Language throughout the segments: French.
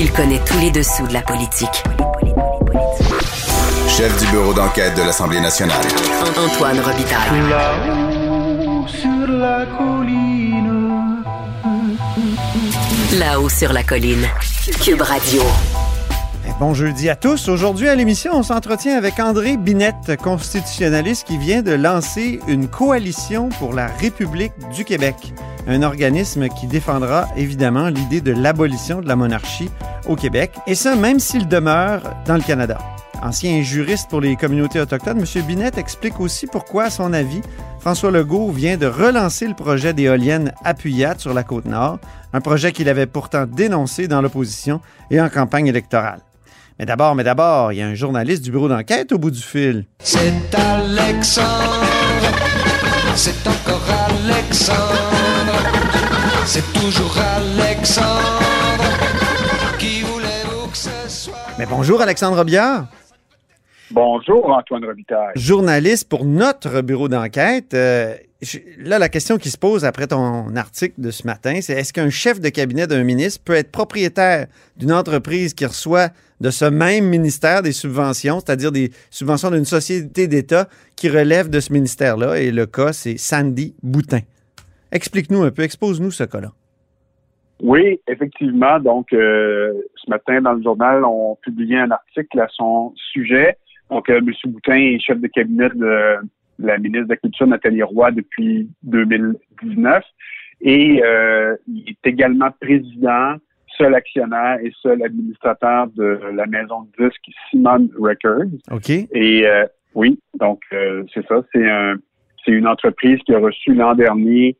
Il connaît tous les dessous de la politique. Chef du bureau d'enquête de l'Assemblée nationale. Antoine Robitaille. Là-haut sur la colline. Là-haut sur la colline. Cube Radio. Bon jeudi à tous. Aujourd'hui à l'émission, on s'entretient avec André Binette, constitutionnaliste qui vient de lancer une coalition pour la République du Québec, un organisme qui défendra évidemment l'idée de l'abolition de la monarchie au Québec, et ça même s'il demeure dans le Canada. Ancien juriste pour les communautés autochtones, M. Binette explique aussi pourquoi, à son avis, François Legault vient de relancer le projet d'éoliennes à Puyat sur la côte nord, un projet qu'il avait pourtant dénoncé dans l'opposition et en campagne électorale. Mais d'abord, mais d'abord, il y a un journaliste du bureau d'enquête au bout du fil. C'est Alexandre. C'est encore Alexandre. C'est toujours Alexandre. Qui voulez-vous que ce soit? Mais bonjour Alexandre Biard, Bonjour, Antoine Robitaille. journaliste pour notre bureau d'enquête. Euh, là, la question qui se pose après ton article de ce matin, c'est est-ce qu'un chef de cabinet d'un ministre peut être propriétaire d'une entreprise qui reçoit de ce même ministère des subventions, c'est-à-dire des subventions d'une société d'État qui relève de ce ministère-là? Et le cas, c'est Sandy Boutin. Explique-nous un peu, expose-nous ce cas-là. Oui, effectivement. Donc, euh, ce matin, dans le journal, on publiait un article à son sujet. Donc, euh, M. Boutin est chef de cabinet de la ministre de la Culture, Nathalie Roy, depuis 2019. Et euh, il est également président, seul actionnaire et seul administrateur de la maison de disques Simon Records. OK? Et euh, oui, donc euh, c'est ça, c'est un, c'est une entreprise qui a reçu l'an dernier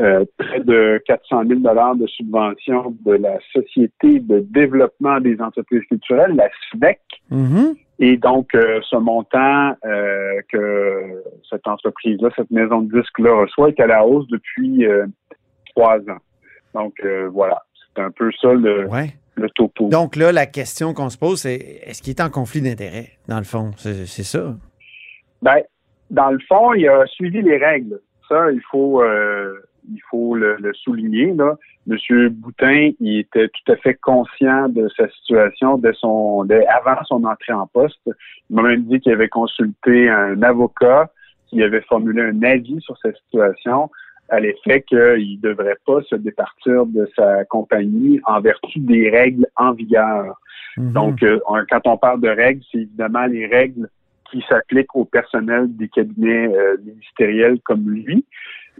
euh, près de 400 000 dollars de subventions de la Société de développement des entreprises culturelles, la SVEC. Mhm. Et donc, euh, ce montant euh, que cette entreprise-là, cette maison de disques-là reçoit est à la hausse depuis euh, trois ans. Donc, voilà, c'est un peu ça le, Ouais. le topo. Donc là, la question qu'on se pose, c'est est-ce qu'il est en conflit d'intérêt, dans le fond? C'est ça. Ben, dans le fond, il a suivi les règles. Ça, il faut, il faut le, le souligner. Là. Monsieur Boutin, il était tout à fait conscient de sa situation dès son, dès avant son entrée en poste. Il m'a même dit qu'il avait consulté un avocat qui avait formulé un avis sur sa situation à l'effet qu'il ne devrait pas se départir de sa compagnie en vertu des règles en vigueur. Mhm. Donc, euh, quand on parle de règles, c'est évidemment les règles qui s'appliquent au personnel des cabinets euh, ministériels comme lui.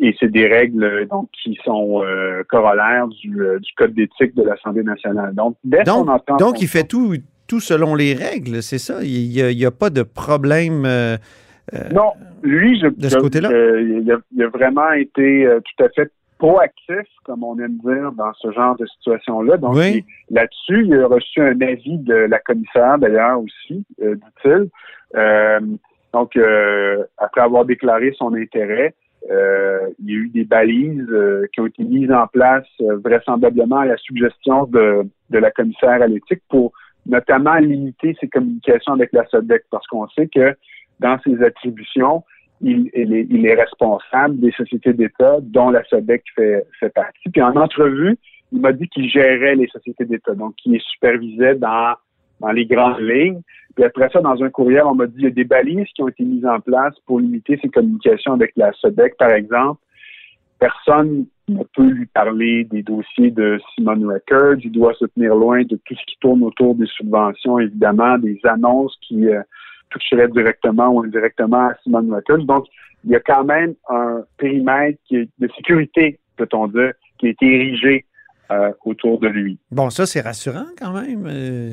Et c'est des règles euh, donc qui sont euh, corollaires du, euh, du code d'éthique de l'Assemblée nationale. Donc, dès Donc, son entrée en donc il fait tout, tout selon les règles, c'est ça? Il n'y a, pas de problème. euh, Non, lui, je, de ce côté-là? je- il, a, il a vraiment été euh, tout à fait proactif, comme on aime dire, dans ce genre de situation-là. Donc, Oui. il- là-dessus, il a reçu un avis de la commissaire, d'ailleurs, aussi, euh, dit-il. Euh, donc, euh, après avoir déclaré son intérêt, euh, il y a eu des balises euh, qui ont été mises en place euh, vraisemblablement à la suggestion de, de la commissaire à l'éthique pour notamment limiter ses communications avec la SODEC, parce qu'on sait que dans ses attributions, il, il est, il est responsable des sociétés d'État dont la SODEC fait, fait partie. Puis en entrevue, il m'a dit qu'il gérait les sociétés d'État, donc qu'il les supervisait dans, dans les grandes lignes. Puis après ça, dans un courriel, on m'a dit qu'il y a des balises qui ont été mises en place pour limiter ses communications avec la SODEC, par exemple. Personne ne peut lui parler des dossiers de Simon Records. Il doit se tenir loin de tout ce qui tourne autour des subventions, évidemment, des annonces qui euh, toucheraient directement ou indirectement à Simon Records. Donc, il y a quand même un périmètre qui est de sécurité, peut-on dire, qui a été érigé euh, autour de lui. Bon, ça, c'est rassurant quand même euh,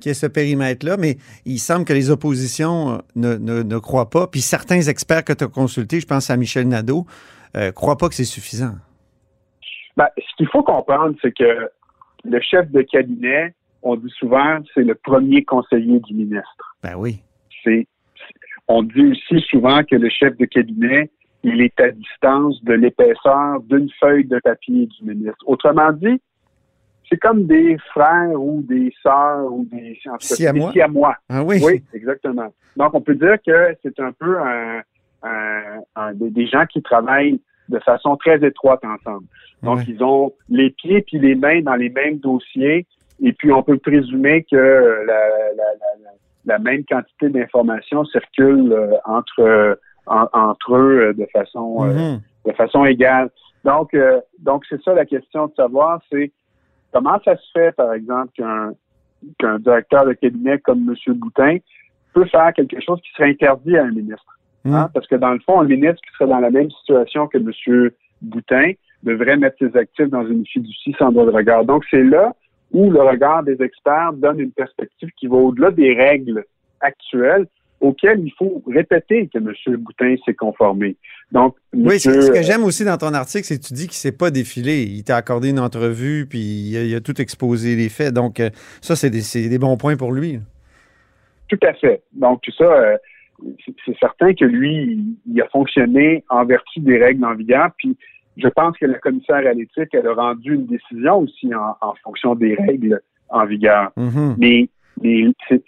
qu'il y ait ce périmètre-là, mais il semble que les oppositions euh, ne, ne, ne croient pas. Puis certains experts que tu as consultés, je pense à Michel Nadeau, euh, croient pas que c'est suffisant. Ben, ce qu'il faut comprendre, c'est que le chef de cabinet, on dit souvent, c'est le premier conseiller du ministre. Ben oui. C'est, on dit aussi souvent que le chef de cabinet, il est à distance de l'épaisseur d'une feuille de papier du ministre. Autrement dit, c'est comme des frères ou des sœurs ou des, en Siamois. des siamois. Ah oui. Oui, exactement. Donc, on peut dire que c'est un peu un, un- un- des, gens qui travaillent de façon très étroite ensemble. Donc, Ouais. ils ont les pieds puis les mains dans les mêmes dossiers. Et puis, on peut présumer que la, la- la- la- même quantité d'informations circule euh, entre, euh, en- entre eux euh, de façon Mhm. de façon égale. Donc, euh, donc c'est ça la question de savoir, c'est comment ça se fait, par exemple, qu'un qu'un directeur de cabinet comme M. Boutin peut faire quelque chose qui serait interdit à un ministre. Hein? Mhm. Parce que dans le fond, un ministre qui serait dans la même situation que M. Boutin devrait mettre ses actifs dans une fiducie sans droit de regard. Donc, c'est là où le regard des experts donne une perspective qui va au-delà des règles actuelles auxquelles il faut répéter que M. Boutin s'est conformé. Donc, Oui, ce, monsieur, ce que j'aime aussi dans ton article, c'est que tu dis qu'il s'est pas défilé. Il t'a accordé une entrevue, puis il a, il a tout exposé les faits. Donc, euh, ça, c'est des, bons points pour lui. Tout à fait. Donc, tout ça, euh, c'est- certain que lui, il- a fonctionné en vertu des règles en vigueur. Puis, je pense que la commissaire à l'éthique, elle a rendu une décision aussi en, en fonction des règles en vigueur. Mhm. Mais,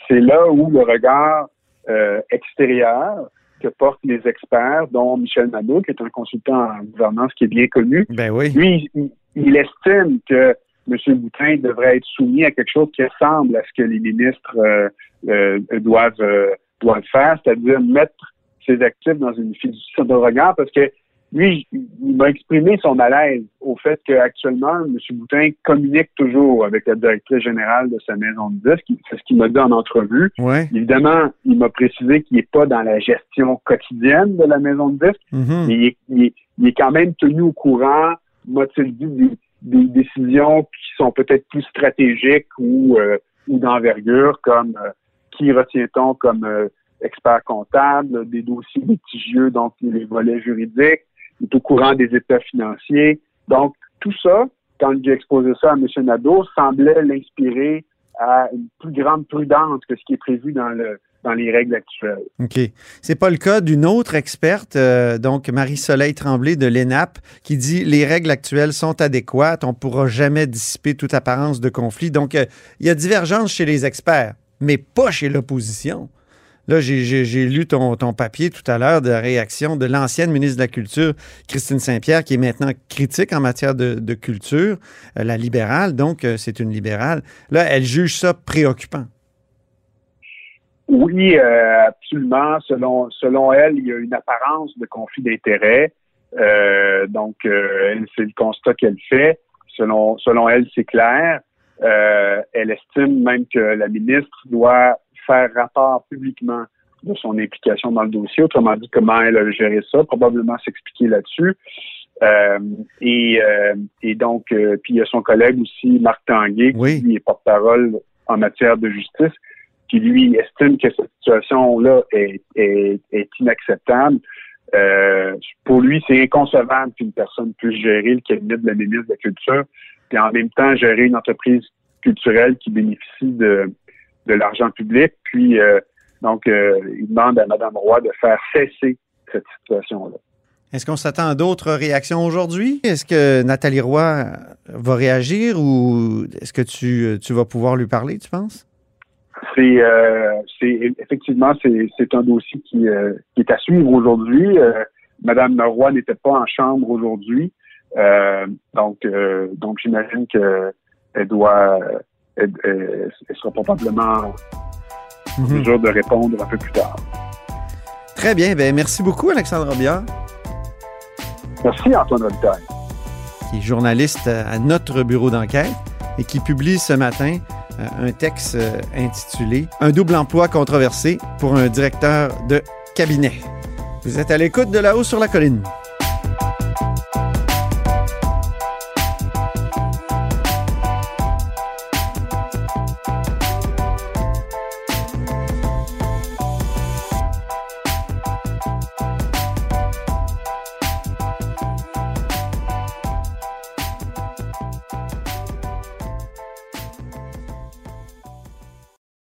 c'est là où le regard euh, extérieur que portent les experts, dont Michel Nadeau, qui est un consultant en gouvernance qui est bien connu, Ben oui. lui, il, il estime que M. Boutin devrait être soumis à quelque chose qui ressemble à ce que les ministres euh, euh, doivent, euh, doivent faire, c'est-à-dire mettre ses actifs dans une fiducie de regard, parce que lui, il m'a exprimé son malaise au fait qu'actuellement, M. Boutin communique toujours avec la directrice générale de sa maison de disques. C'est ce qu'il m'a dit en entrevue. Ouais. Évidemment, il m'a précisé qu'il n'est pas dans la gestion quotidienne de la maison de disques, Mhm. mais il est, il est- il est quand même tenu au courant, m'a-t-il dit, des, des décisions qui sont peut-être plus stratégiques ou, euh, ou d'envergure, comme euh, qui retient-on comme euh, expert comptable, des dossiers litigieux, donc les volets juridiques, est au courant des états financiers. Donc, tout ça, quand j'ai exposé ça à M. Nadeau, semblait l'inspirer à une plus grande prudence que ce qui est prévu dans le dans les règles actuelles. OK. C'est pas le cas d'une autre experte, euh, donc Marie-Soleil Tremblay de l'ENAP, qui dit les règles actuelles sont adéquates, on ne pourra jamais dissiper toute apparence de conflit. Donc, euh, il y a divergence chez les experts, mais pas chez l'opposition. Là, j'ai- lu ton, papier tout à l'heure de réaction de l'ancienne ministre de la Culture, Christine Saint-Pierre, qui est maintenant critique en matière de, culture, euh, la libérale, donc euh, c'est une libérale. Là, elle juge ça préoccupant. Oui, euh, absolument. Selon, elle, il y a une apparence de conflit d'intérêts. Donc, c'est le constat qu'elle fait. Selon, elle, c'est clair. Elle estime même que la ministre doit faire rapport publiquement de son implication dans le dossier. Autrement dit, comment elle a géré ça, probablement s'expliquer là-dessus. Euh, et, euh, et donc, euh, puis il y a son collègue aussi, Marc Tanguay, qui Oui. est porte-parole en matière de justice, qui lui estime que cette situation-là est, est, est inacceptable. Pour lui, c'est inconcevable qu'une personne puisse gérer le cabinet de la ministre de la Culture, puis en même temps gérer une entreprise culturelle qui bénéficie de, de l'argent public. Puis, euh, donc, euh, il demande à Mme Roy de faire cesser cette situation-là. Est-ce qu'on s'attend à d'autres réactions aujourd'hui? Est-ce que Nathalie Roy va réagir ou est-ce que tu, tu vas pouvoir lui parler, tu penses? C'est euh, c'est- effectivement c'est c'est un dossier qui, euh, qui est à suivre aujourd'hui. Madame Roy n'était pas en chambre aujourd'hui, donc donc j'imagine que elle doit elle, sera probablement en Mhm. mesure de répondre un peu plus tard. Très bien. Ben, merci beaucoup, Alexandre Robillard, Merci Antoine Robitaille. qui est journaliste à notre bureau d'enquête et qui publie ce matin euh, un texte euh, intitulé Un double emploi controversé pour un directeur de cabinet. Vous êtes à l'écoute de là-haut sur la colline.